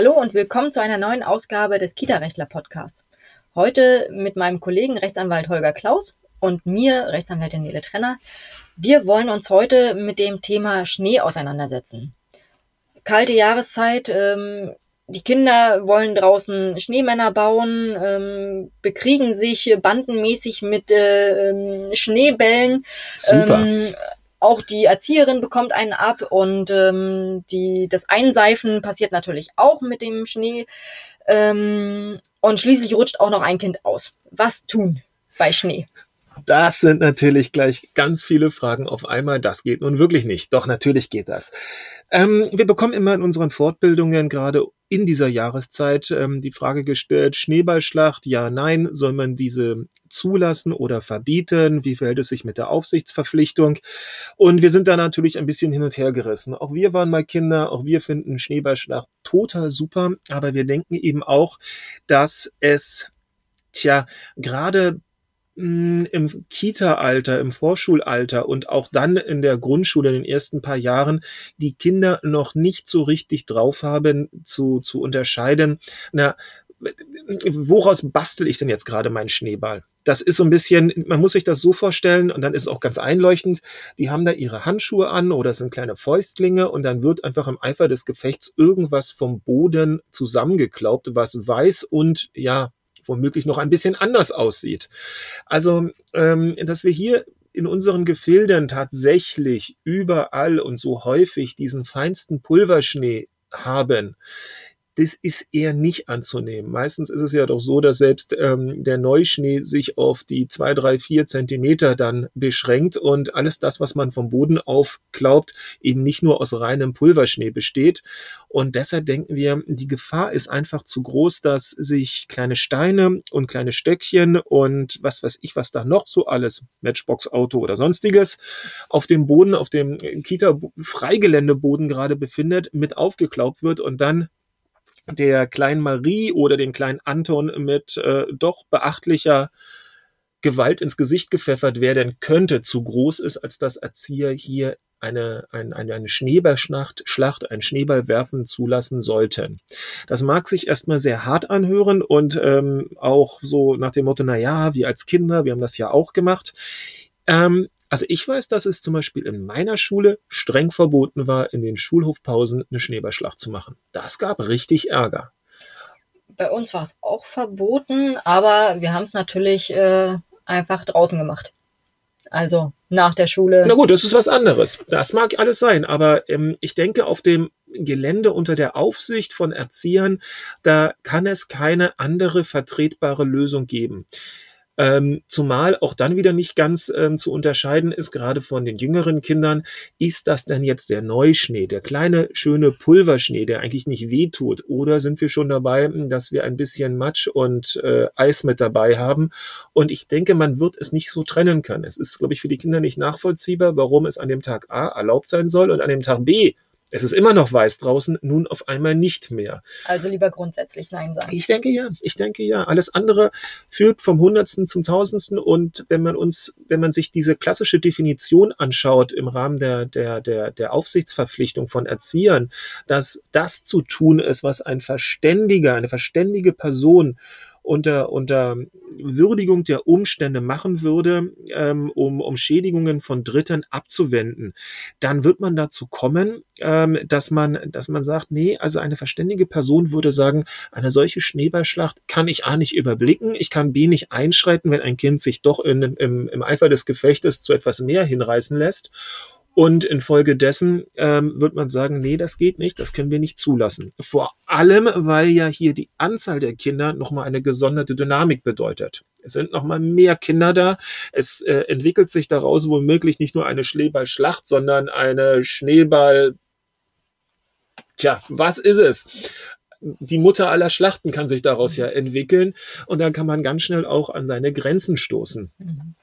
Hallo und willkommen zu einer neuen Ausgabe des Kita-Rechtler Podcasts. Heute mit meinem Kollegen Rechtsanwalt Holger Klaus und mir, Rechtsanwältin Nele Trenner. Wir wollen uns heute mit dem Thema Schnee auseinandersetzen. Kalte Jahreszeit, ähm, die Kinder wollen draußen Schneemänner bauen, ähm, bekriegen sich bandenmäßig mit äh, ähm, Schneebällen. Super. Ähm, auch die Erzieherin bekommt einen ab und ähm, die, das Einseifen passiert natürlich auch mit dem Schnee. Ähm, und schließlich rutscht auch noch ein Kind aus. Was tun bei Schnee? Das sind natürlich gleich ganz viele Fragen auf einmal. Das geht nun wirklich nicht. Doch natürlich geht das. Ähm, wir bekommen immer in unseren Fortbildungen gerade in dieser Jahreszeit ähm, die Frage gestellt, Schneeballschlacht, ja, nein, soll man diese zulassen oder verbieten? Wie verhält es sich mit der Aufsichtsverpflichtung? Und wir sind da natürlich ein bisschen hin und her gerissen. Auch wir waren mal Kinder, auch wir finden Schneeballschlacht total super, aber wir denken eben auch, dass es Tja, gerade im Kita-Alter, im Vorschulalter und auch dann in der Grundschule in den ersten paar Jahren die Kinder noch nicht so richtig drauf haben zu, zu unterscheiden, na, woraus bastel ich denn jetzt gerade meinen Schneeball? Das ist so ein bisschen, man muss sich das so vorstellen und dann ist es auch ganz einleuchtend. Die haben da ihre Handschuhe an oder es sind kleine Fäustlinge und dann wird einfach im Eifer des Gefechts irgendwas vom Boden zusammengeklaubt, was weiß und ja, womöglich noch ein bisschen anders aussieht. Also, ähm, dass wir hier in unseren Gefilden tatsächlich überall und so häufig diesen feinsten Pulverschnee haben, das ist eher nicht anzunehmen. Meistens ist es ja doch so, dass selbst ähm, der Neuschnee sich auf die zwei, drei, vier Zentimeter dann beschränkt und alles das, was man vom Boden aufklaubt, eben nicht nur aus reinem Pulverschnee besteht. Und deshalb denken wir, die Gefahr ist einfach zu groß, dass sich kleine Steine und kleine Stöckchen und was weiß ich, was da noch so alles, Matchbox-Auto oder sonstiges, auf dem Boden, auf dem Kita-Freigeländeboden gerade befindet, mit aufgeklaubt wird und dann der kleinen Marie oder dem kleinen Anton mit äh, doch beachtlicher Gewalt ins Gesicht gepfeffert werden könnte, zu groß ist, als dass Erzieher hier eine, eine, eine Schneeballschlacht, Schlacht, ein Schneeball werfen zulassen sollten. Das mag sich erstmal sehr hart anhören und ähm, auch so nach dem Motto, na ja, wir als Kinder, wir haben das ja auch gemacht. Ähm, also ich weiß, dass es zum Beispiel in meiner Schule streng verboten war, in den Schulhofpausen eine Schneeballschlacht zu machen. Das gab richtig Ärger. Bei uns war es auch verboten, aber wir haben es natürlich äh, einfach draußen gemacht. Also nach der Schule. Na gut, das ist was anderes. Das mag alles sein, aber ähm, ich denke, auf dem Gelände unter der Aufsicht von Erziehern, da kann es keine andere vertretbare Lösung geben. Ähm, zumal auch dann wieder nicht ganz ähm, zu unterscheiden ist, gerade von den jüngeren Kindern, ist das denn jetzt der Neuschnee, der kleine, schöne Pulverschnee, der eigentlich nicht wehtut? Oder sind wir schon dabei, dass wir ein bisschen Matsch und äh, Eis mit dabei haben? Und ich denke, man wird es nicht so trennen können. Es ist, glaube ich, für die Kinder nicht nachvollziehbar, warum es an dem Tag A erlaubt sein soll und an dem Tag B es ist immer noch weiß draußen, nun auf einmal nicht mehr. Also lieber grundsätzlich Nein sagen. Ich denke ja, ich denke ja. Alles andere führt vom Hundertsten zum Tausendsten und wenn man uns, wenn man sich diese klassische Definition anschaut im Rahmen der, der, der, der Aufsichtsverpflichtung von Erziehern, dass das zu tun ist, was ein Verständiger, eine verständige Person unter, unter Würdigung der Umstände machen würde, ähm, um, um Schädigungen von Dritten abzuwenden, dann wird man dazu kommen, ähm, dass man, dass man sagt, nee, also eine verständige Person würde sagen, eine solche Schneeballschlacht kann ich A nicht überblicken, ich kann B nicht einschreiten, wenn ein Kind sich doch in, im, im Eifer des Gefechtes zu etwas mehr hinreißen lässt. Und infolgedessen ähm, wird man sagen, nee, das geht nicht, das können wir nicht zulassen. Vor allem, weil ja hier die Anzahl der Kinder nochmal eine gesonderte Dynamik bedeutet. Es sind nochmal mehr Kinder da. Es äh, entwickelt sich daraus womöglich nicht nur eine Schneeballschlacht, sondern eine Schneeball... Tja, was ist es? die Mutter aller Schlachten kann sich daraus ja entwickeln und dann kann man ganz schnell auch an seine Grenzen stoßen. Mhm.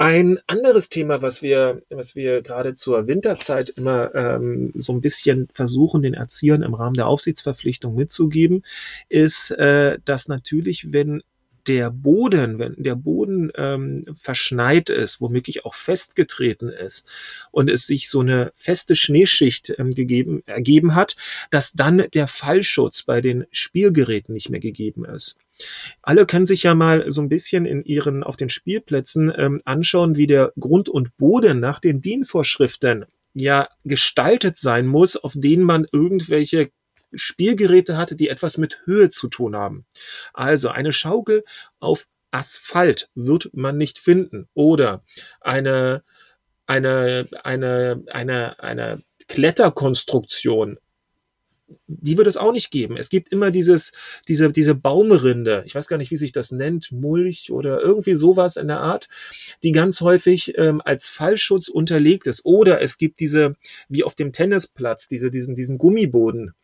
Ein anderes Thema, was wir, was wir gerade zur Winterzeit immer ähm, so ein bisschen versuchen, den Erziehern im Rahmen der Aufsichtsverpflichtung mitzugeben, ist, äh, dass natürlich, wenn der Boden, wenn der Boden ähm, verschneit ist, womöglich auch festgetreten ist und es sich so eine feste Schneeschicht ähm, gegeben, ergeben hat, dass dann der Fallschutz bei den Spielgeräten nicht mehr gegeben ist. Alle können sich ja mal so ein bisschen in ihren auf den Spielplätzen ähm, anschauen, wie der Grund und Boden nach den DIN-Vorschriften ja gestaltet sein muss, auf denen man irgendwelche Spielgeräte hatte, die etwas mit Höhe zu tun haben. Also eine Schaukel auf Asphalt wird man nicht finden oder eine eine eine eine eine Kletterkonstruktion die wird es auch nicht geben. Es gibt immer dieses, diese, diese Baumrinde, ich weiß gar nicht, wie sich das nennt, Mulch oder irgendwie sowas in der Art, die ganz häufig ähm, als Fallschutz unterlegt ist. Oder es gibt diese, wie auf dem Tennisplatz, diese, diesen, diesen Gummiboden.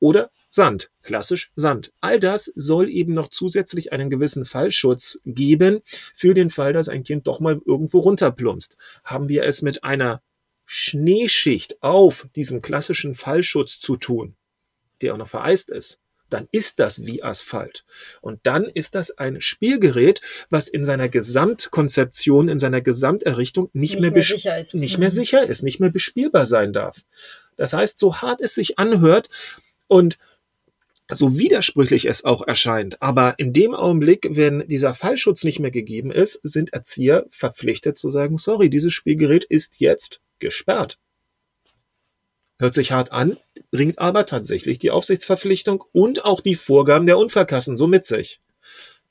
Oder Sand, klassisch Sand. All das soll eben noch zusätzlich einen gewissen Fallschutz geben für den Fall, dass ein Kind doch mal irgendwo runterplumpst. Haben wir es mit einer Schneeschicht auf diesem klassischen Fallschutz zu tun, der auch noch vereist ist, dann ist das wie Asphalt. Und dann ist das ein Spielgerät, was in seiner Gesamtkonzeption, in seiner Gesamterrichtung nicht, nicht mehr, mehr sicher ist. nicht mehr mhm. sicher ist, nicht mehr bespielbar sein darf. Das heißt, so hart es sich anhört und so widersprüchlich es auch erscheint, aber in dem Augenblick, wenn dieser Fallschutz nicht mehr gegeben ist, sind Erzieher verpflichtet zu sagen, sorry, dieses Spielgerät ist jetzt gesperrt. Hört sich hart an, bringt aber tatsächlich die Aufsichtsverpflichtung und auch die Vorgaben der Unverkassen so mit sich.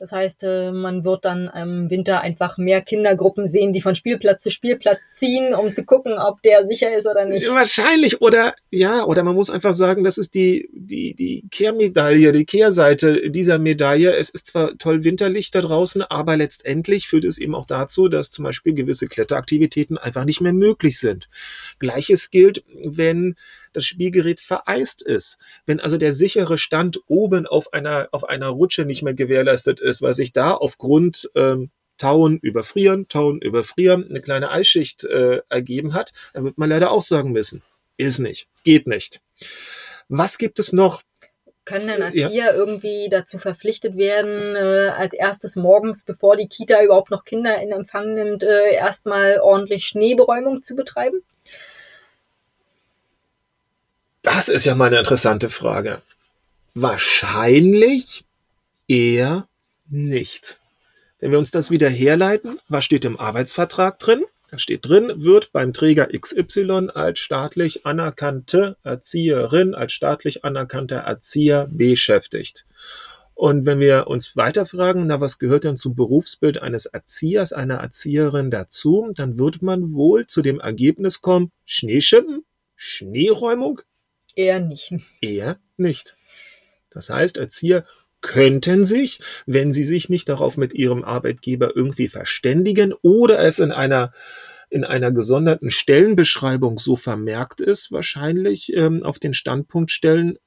Das heißt, äh, man wird dann im Winter einfach mehr Kindergruppen sehen, die von Spielplatz zu Spielplatz ziehen, um zu gucken, ob der sicher ist oder nicht. Wahrscheinlich. Oder ja, oder man muss einfach sagen, das ist die, die, die Kehrmedaille, die Kehrseite dieser Medaille. Es ist zwar toll winterlich da draußen, aber letztendlich führt es eben auch dazu, dass zum Beispiel gewisse Kletteraktivitäten einfach nicht mehr möglich sind. Gleiches gilt, wenn das Spielgerät vereist ist. Wenn also der sichere Stand oben auf einer, auf einer Rutsche nicht mehr gewährleistet ist, weil sich da aufgrund ähm, Tauen überfrieren, Tauen überfrieren, eine kleine Eisschicht äh, ergeben hat, dann wird man leider auch sagen müssen, ist nicht, geht nicht. Was gibt es noch? Können dann Erzieher ja. irgendwie dazu verpflichtet werden, äh, als erstes morgens, bevor die Kita überhaupt noch Kinder in Empfang nimmt, äh, erstmal ordentlich Schneeberäumung zu betreiben? Das ist ja mal eine interessante Frage. Wahrscheinlich eher nicht. Wenn wir uns das wieder herleiten, was steht im Arbeitsvertrag drin? Da steht drin, wird beim Träger XY als staatlich anerkannte Erzieherin, als staatlich anerkannter Erzieher beschäftigt. Und wenn wir uns weiter fragen, na, was gehört denn zum Berufsbild eines Erziehers, einer Erzieherin dazu, dann wird man wohl zu dem Ergebnis kommen, Schneeschippen, Schneeräumung, Eher nicht. Eher nicht. Das heißt, Erzieher könnten sich, wenn sie sich nicht darauf mit ihrem Arbeitgeber irgendwie verständigen oder es in einer in einer gesonderten Stellenbeschreibung so vermerkt ist, wahrscheinlich ähm, auf den Standpunkt stellen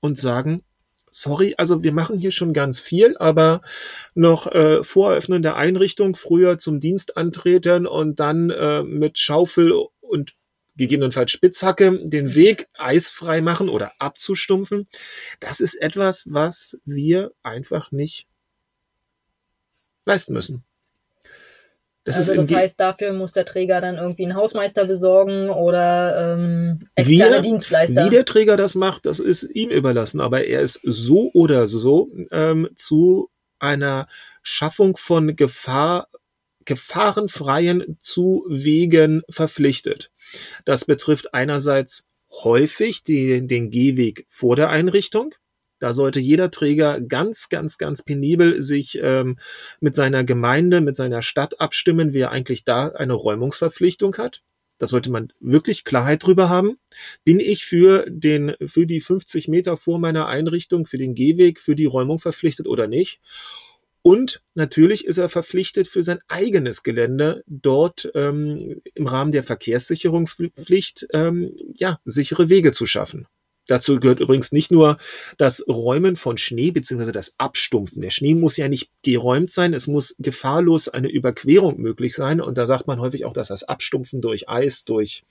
und sagen, sorry, also wir machen hier schon ganz viel, aber noch äh, vor Eröffnen der Einrichtung früher zum Dienst antreten und dann äh, mit Schaufel und gegebenenfalls Spitzhacke den Weg eisfrei machen oder abzustumpfen. Das ist etwas, was wir einfach nicht leisten müssen. Das, also das heißt, dafür muss der Träger dann irgendwie einen Hausmeister besorgen oder ähm, externe wie, Dienstleister. Wie der Träger das macht, das ist ihm überlassen, aber er ist so oder so ähm, zu einer Schaffung von Gefahr, gefahrenfreien Zuwegen verpflichtet. Das betrifft einerseits häufig die, den Gehweg vor der Einrichtung. Da sollte jeder Träger ganz, ganz, ganz penibel sich ähm, mit seiner Gemeinde, mit seiner Stadt abstimmen, wer eigentlich da eine Räumungsverpflichtung hat. Da sollte man wirklich Klarheit drüber haben. Bin ich für den, für die 50 Meter vor meiner Einrichtung, für den Gehweg, für die Räumung verpflichtet oder nicht? Und natürlich ist er verpflichtet, für sein eigenes Gelände dort ähm, im Rahmen der Verkehrssicherungspflicht ähm, ja, sichere Wege zu schaffen. Dazu gehört übrigens nicht nur das Räumen von Schnee beziehungsweise das Abstumpfen. Der Schnee muss ja nicht geräumt sein, es muss gefahrlos eine Überquerung möglich sein. Und da sagt man häufig auch, dass das Abstumpfen durch Eis, durch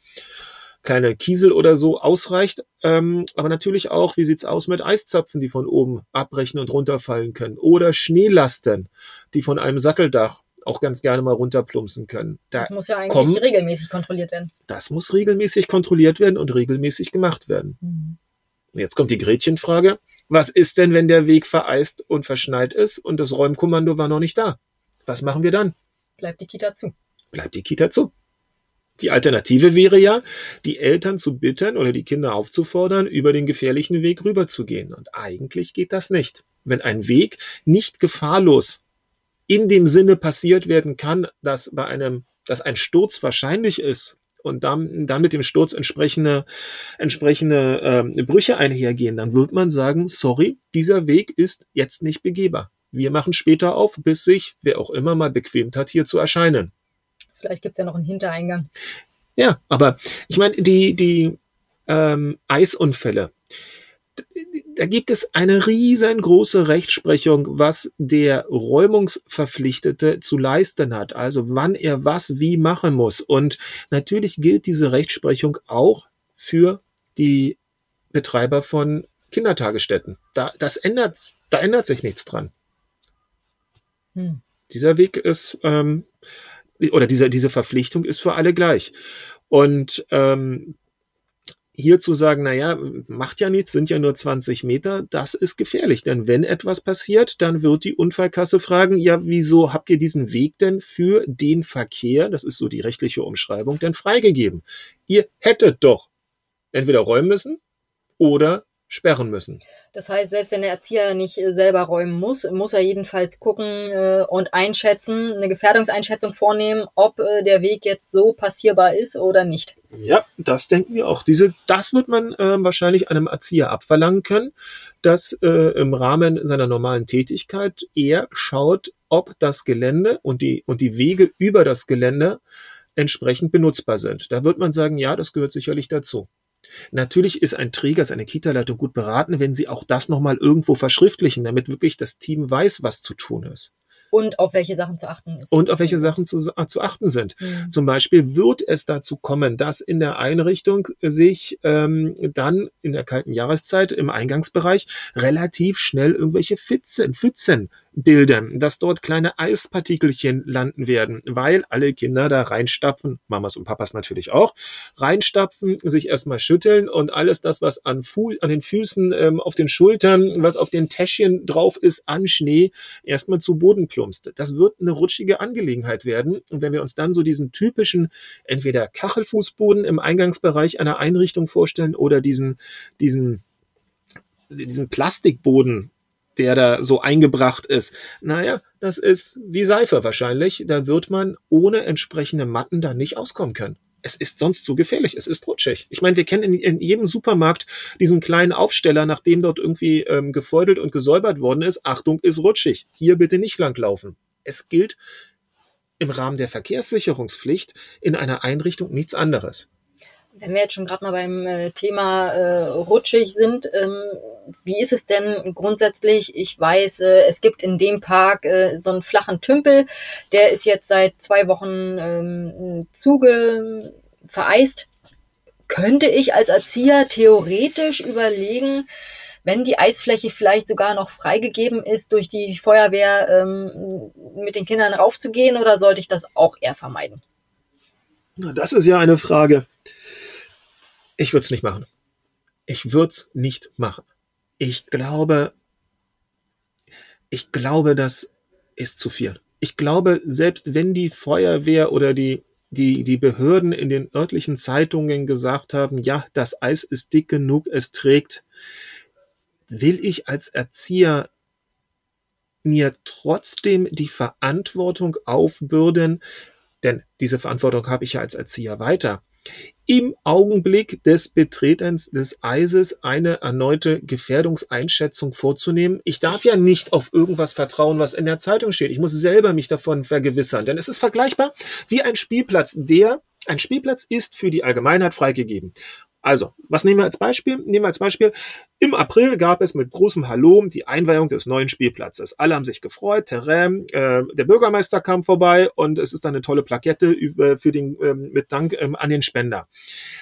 kleine Kiesel oder so ausreicht. Ähm, aber natürlich auch, wie sieht's aus mit Eiszapfen, die von oben abbrechen und runterfallen können. Oder Schneelasten, die von einem Satteldach auch ganz gerne mal runterplumpsen können. Da das muss ja eigentlich kommen, regelmäßig kontrolliert werden. Das muss regelmäßig kontrolliert werden und regelmäßig gemacht werden. Mhm. Jetzt kommt die Gretchenfrage. Was ist denn, wenn der Weg vereist und verschneit ist und das Räumkommando war noch nicht da? Was machen wir dann? Bleibt die Kita zu. Bleibt die Kita zu. Die Alternative wäre ja, die Eltern zu bitten oder die Kinder aufzufordern, über den gefährlichen Weg rüberzugehen. Und eigentlich geht das nicht. Wenn ein Weg nicht gefahrlos in dem Sinne passiert werden kann, dass bei einem, dass ein Sturz wahrscheinlich ist und dann, dann mit dem Sturz entsprechende, entsprechende äh, Brüche einhergehen, dann wird man sagen, sorry, dieser Weg ist jetzt nicht begehbar. Wir machen später auf, bis sich, wer auch immer mal bequemt hat, hier zu erscheinen. Vielleicht gibt's ja noch einen Hintereingang. Ja, aber ich meine, die, die ähm, Eisunfälle, da gibt es eine riesengroße Rechtsprechung, was der Räumungsverpflichtete zu leisten hat, also wann er was wie machen muss. Und natürlich gilt diese Rechtsprechung auch für die Betreiber von Kindertagesstätten. Da, das ändert, da ändert sich nichts dran. Hm. Dieser Weg ist ähm, oder diese, diese Verpflichtung ist für alle gleich. Und ähm, hier zu sagen, na ja, macht ja nichts, sind ja nur 20 Meter, das ist gefährlich. Denn wenn etwas passiert, dann wird die Unfallkasse fragen, ja, wieso habt ihr diesen Weg denn für den Verkehr, das ist so die rechtliche Umschreibung, denn freigegeben? Ihr hättet doch entweder räumen müssen oder sperren müssen. Das heißt, selbst wenn der Erzieher nicht äh, selber räumen muss, muss er jedenfalls gucken äh, und einschätzen, eine Gefährdungseinschätzung vornehmen, ob äh, der Weg jetzt so passierbar ist oder nicht. Ja, das denken wir auch. Diese, das wird man äh, wahrscheinlich einem Erzieher abverlangen können, dass äh, im Rahmen seiner normalen Tätigkeit er schaut, ob das Gelände und die und die Wege über das Gelände entsprechend benutzbar sind. Da wird man sagen, ja, das gehört sicherlich dazu. Natürlich ist ein Träger, ist eine Kita-Leitung gut beraten, wenn sie auch das nochmal irgendwo verschriftlichen, damit wirklich das Team weiß, was zu tun ist. Und auf welche Sachen zu achten ist. Und auf welche Sachen zu, äh, zu achten sind. Mhm. Zum Beispiel wird es dazu kommen, dass in der Einrichtung sich ähm, dann in der kalten Jahreszeit im Eingangsbereich relativ schnell irgendwelche Pfützen, Pfützen bilden, dass dort kleine Eispartikelchen landen werden, weil alle Kinder da reinstapfen, Mamas und Papas natürlich auch, reinstapfen, sich erstmal schütteln und alles das, was an, Fu an den Füßen, ähm, auf den Schultern, was auf den Täschchen drauf ist, an Schnee, erstmal zu Boden plumpst. Das wird eine rutschige Angelegenheit werden. Und wenn wir uns dann so diesen typischen, entweder Kachelfußboden im Eingangsbereich einer Einrichtung vorstellen oder diesen, diesen, diesen Plastikboden, der da so eingebracht ist. Naja, das ist wie Seife wahrscheinlich. Da wird man ohne entsprechende Matten da nicht auskommen können. Es ist sonst zu gefährlich, es ist rutschig. Ich meine, wir kennen in, in jedem Supermarkt diesen kleinen Aufsteller, nachdem dort irgendwie ähm, gefeudelt und gesäubert worden ist. Achtung, ist rutschig. Hier bitte nicht langlaufen. Es gilt im Rahmen der Verkehrssicherungspflicht in einer Einrichtung nichts anderes. Wenn wir jetzt schon gerade mal beim äh, Thema äh, rutschig sind, ähm, wie ist es denn grundsätzlich? Ich weiß, äh, es gibt in dem Park äh, so einen flachen Tümpel, der ist jetzt seit zwei Wochen ähm, zuge vereist. Könnte ich als Erzieher theoretisch überlegen, wenn die Eisfläche vielleicht sogar noch freigegeben ist, durch die Feuerwehr ähm, mit den Kindern raufzugehen oder sollte ich das auch eher vermeiden? Das ist ja eine Frage. Ich würde es nicht machen. Ich würde es nicht machen. Ich glaube, ich glaube, das ist zu viel. Ich glaube, selbst wenn die Feuerwehr oder die, die, die Behörden in den örtlichen Zeitungen gesagt haben, ja, das Eis ist dick genug, es trägt, will ich als Erzieher mir trotzdem die Verantwortung aufbürden, denn diese Verantwortung habe ich ja als Erzieher weiter im Augenblick des Betretens des Eises eine erneute Gefährdungseinschätzung vorzunehmen. Ich darf ja nicht auf irgendwas vertrauen, was in der Zeitung steht. Ich muss selber mich davon vergewissern, denn es ist vergleichbar wie ein Spielplatz, der ein Spielplatz ist für die Allgemeinheit freigegeben. Also, was nehmen wir als Beispiel? Nehmen wir als Beispiel, im April gab es mit großem Hallo die Einweihung des neuen Spielplatzes. Alle haben sich gefreut, Terrain, äh, der Bürgermeister kam vorbei und es ist dann eine tolle Plakette über, für den, ähm, mit Dank ähm, an den Spender.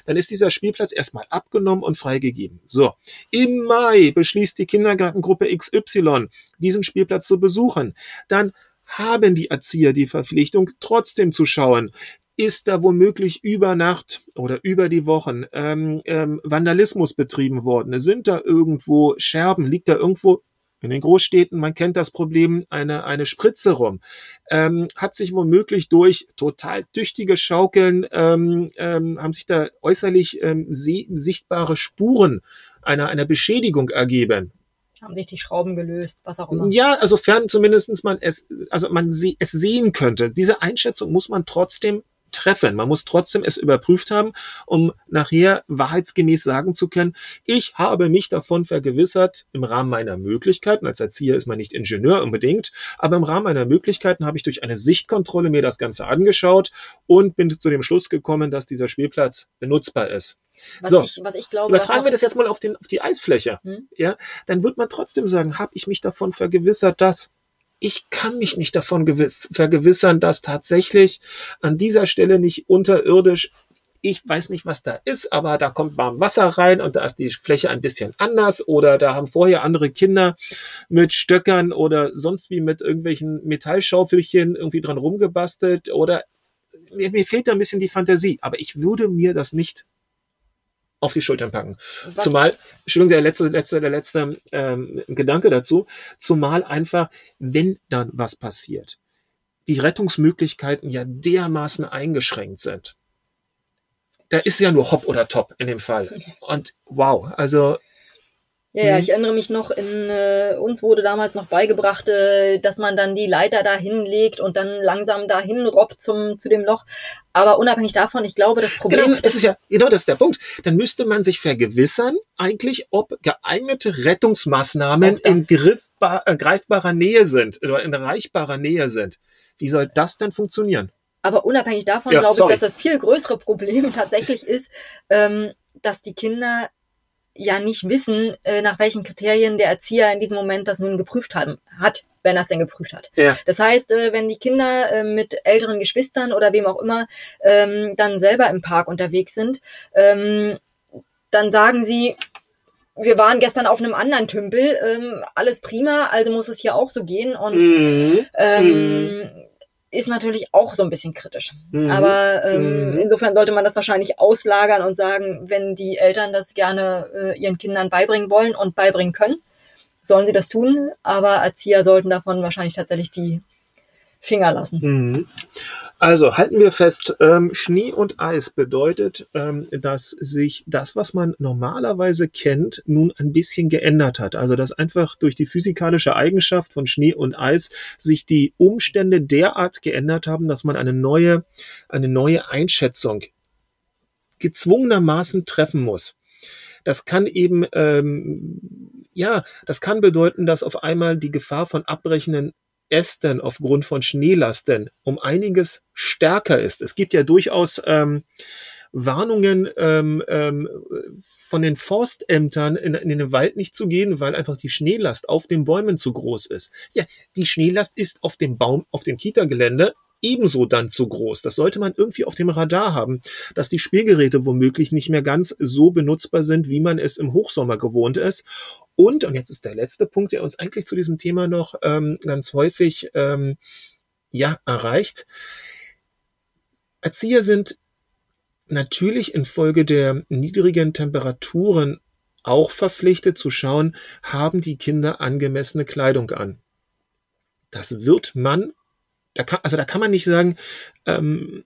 Dann ist dieser Spielplatz erstmal abgenommen und freigegeben. So, im Mai beschließt die Kindergartengruppe XY, diesen Spielplatz zu besuchen. Dann haben die Erzieher die Verpflichtung, trotzdem zu schauen, ist da womöglich über Nacht oder über die Wochen ähm, ähm, Vandalismus betrieben worden? Sind da irgendwo Scherben? Liegt da irgendwo in den Großstädten, man kennt das Problem, eine, eine Spritze rum, ähm, hat sich womöglich durch total tüchtige Schaukeln, ähm, ähm, haben sich da äußerlich ähm, sichtbare Spuren einer, einer Beschädigung ergeben haben sich die Schrauben gelöst, was auch immer. Ja, also fern zumindestens man es, also man sie, es sehen könnte. Diese Einschätzung muss man trotzdem treffen. Man muss trotzdem es überprüft haben, um nachher wahrheitsgemäß sagen zu können, ich habe mich davon vergewissert im Rahmen meiner Möglichkeiten. Als Erzieher ist man nicht Ingenieur unbedingt, aber im Rahmen meiner Möglichkeiten habe ich durch eine Sichtkontrolle mir das Ganze angeschaut und bin zu dem Schluss gekommen, dass dieser Spielplatz benutzbar ist. Was, so, ich, was ich glaube, übertragen wir das jetzt mal auf, den, auf die Eisfläche, hm? ja, dann wird man trotzdem sagen, habe ich mich davon vergewissert, dass ich kann mich nicht davon vergewissern, dass tatsächlich an dieser Stelle nicht unterirdisch ich weiß nicht, was da ist, aber da kommt warm Wasser rein und da ist die Fläche ein bisschen anders oder da haben vorher andere Kinder mit Stöckern oder sonst wie mit irgendwelchen Metallschaufelchen irgendwie dran rumgebastelt oder mir, mir fehlt da ein bisschen die Fantasie, aber ich würde mir das nicht auf die Schultern packen. Was? Zumal, Entschuldigung, der letzte, letzte, der letzte ähm, Gedanke dazu, zumal einfach, wenn dann was passiert, die Rettungsmöglichkeiten ja dermaßen eingeschränkt sind. Da ist ja nur Hopp oder Top in dem Fall. Und wow, also ja, ja, mhm. ich erinnere mich noch, in äh, uns wurde damals noch beigebracht, äh, dass man dann die Leiter da hinlegt und dann langsam dahin robbt zum, zu dem Loch. Aber unabhängig davon, ich glaube, das Problem genau, das ist ja, genau, das ist der Punkt. Dann müsste man sich vergewissern, eigentlich, ob geeignete Rettungsmaßnahmen ob in griffbar, äh, greifbarer Nähe sind oder in erreichbarer Nähe sind. Wie soll das denn funktionieren? Aber unabhängig davon ja, glaube ich, dass das viel größere Problem tatsächlich ist, ähm, dass die Kinder ja nicht wissen, äh, nach welchen Kriterien der Erzieher in diesem Moment das nun geprüft haben, hat, wenn er es denn geprüft hat. Ja. Das heißt, äh, wenn die Kinder äh, mit älteren Geschwistern oder wem auch immer ähm, dann selber im Park unterwegs sind, ähm, dann sagen sie, wir waren gestern auf einem anderen Tümpel, ähm, alles prima, also muss es hier auch so gehen. Und mhm. ähm, mhm ist natürlich auch so ein bisschen kritisch. Mhm. Aber ähm, mhm. insofern sollte man das wahrscheinlich auslagern und sagen, wenn die Eltern das gerne äh, ihren Kindern beibringen wollen und beibringen können, sollen sie das tun. Aber Erzieher sollten davon wahrscheinlich tatsächlich die Finger lassen. Mhm. Also halten wir fest, ähm, Schnee und Eis bedeutet, ähm, dass sich das, was man normalerweise kennt, nun ein bisschen geändert hat. Also dass einfach durch die physikalische Eigenschaft von Schnee und Eis sich die Umstände derart geändert haben, dass man eine neue, eine neue Einschätzung gezwungenermaßen treffen muss. Das kann eben, ähm, ja, das kann bedeuten, dass auf einmal die Gefahr von abbrechenden Ästen aufgrund von Schneelasten um einiges stärker ist. Es gibt ja durchaus ähm, Warnungen ähm, ähm, von den Forstämtern in, in den Wald nicht zu gehen, weil einfach die Schneelast auf den Bäumen zu groß ist. Ja, die Schneelast ist auf dem Baum, auf dem Kita-Gelände ebenso dann zu groß. Das sollte man irgendwie auf dem Radar haben, dass die Spielgeräte womöglich nicht mehr ganz so benutzbar sind, wie man es im Hochsommer gewohnt ist. Und, und jetzt ist der letzte Punkt, der uns eigentlich zu diesem Thema noch ähm, ganz häufig ähm, ja, erreicht. Erzieher sind natürlich infolge der niedrigen Temperaturen auch verpflichtet zu schauen, haben die Kinder angemessene Kleidung an. Das wird man da kann, also da kann man nicht sagen, ähm,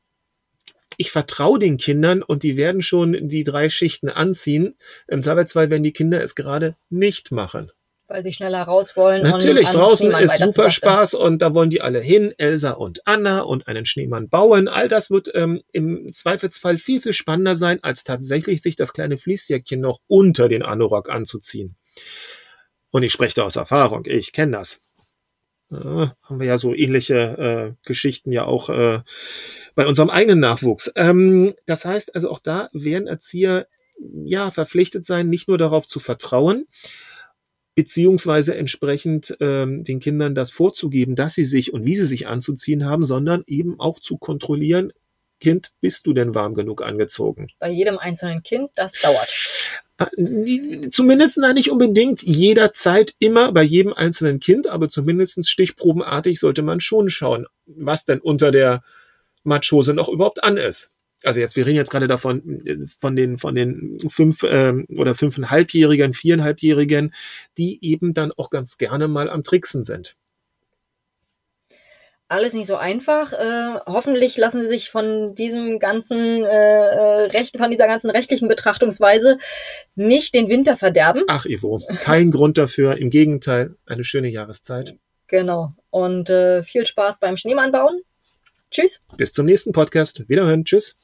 ich vertraue den Kindern und die werden schon die drei Schichten anziehen. Im Zweifelsfall werden die Kinder es gerade nicht machen. Weil sie schneller raus wollen. Natürlich, draußen ist super Spaß und da wollen die alle hin. Elsa und Anna und einen Schneemann bauen. All das wird ähm, im Zweifelsfall viel, viel spannender sein, als tatsächlich sich das kleine Fließjäckchen noch unter den Anorak anzuziehen. Und ich spreche da aus Erfahrung. Ich kenne das. Äh, haben wir ja so ähnliche äh, Geschichten ja auch äh, bei unserem eigenen Nachwuchs. Ähm, das heißt also auch da werden Erzieher ja verpflichtet sein, nicht nur darauf zu vertrauen, beziehungsweise entsprechend ähm, den Kindern das vorzugeben, dass sie sich und wie sie sich anzuziehen haben, sondern eben auch zu kontrollieren, Kind, bist du denn warm genug angezogen? Bei jedem einzelnen Kind, das dauert. Äh, zumindest na, nicht unbedingt jederzeit immer bei jedem einzelnen Kind, aber zumindest stichprobenartig sollte man schon schauen, was denn unter der Matschhose noch überhaupt an ist also jetzt, wir reden jetzt gerade davon, von den, von den fünf ähm, oder fünfeinhalbjährigen, viereinhalbjährigen, die eben dann auch ganz gerne mal am Tricksen sind. Alles nicht so einfach. Äh, hoffentlich lassen Sie sich von diesem ganzen äh, äh, Recht, von dieser ganzen rechtlichen Betrachtungsweise nicht den Winter verderben. Ach, Ivo, kein Grund dafür. Im Gegenteil, eine schöne Jahreszeit. Genau. Und äh, viel Spaß beim Schneemann bauen. Tschüss. Bis zum nächsten Podcast. Wiederhören. Tschüss.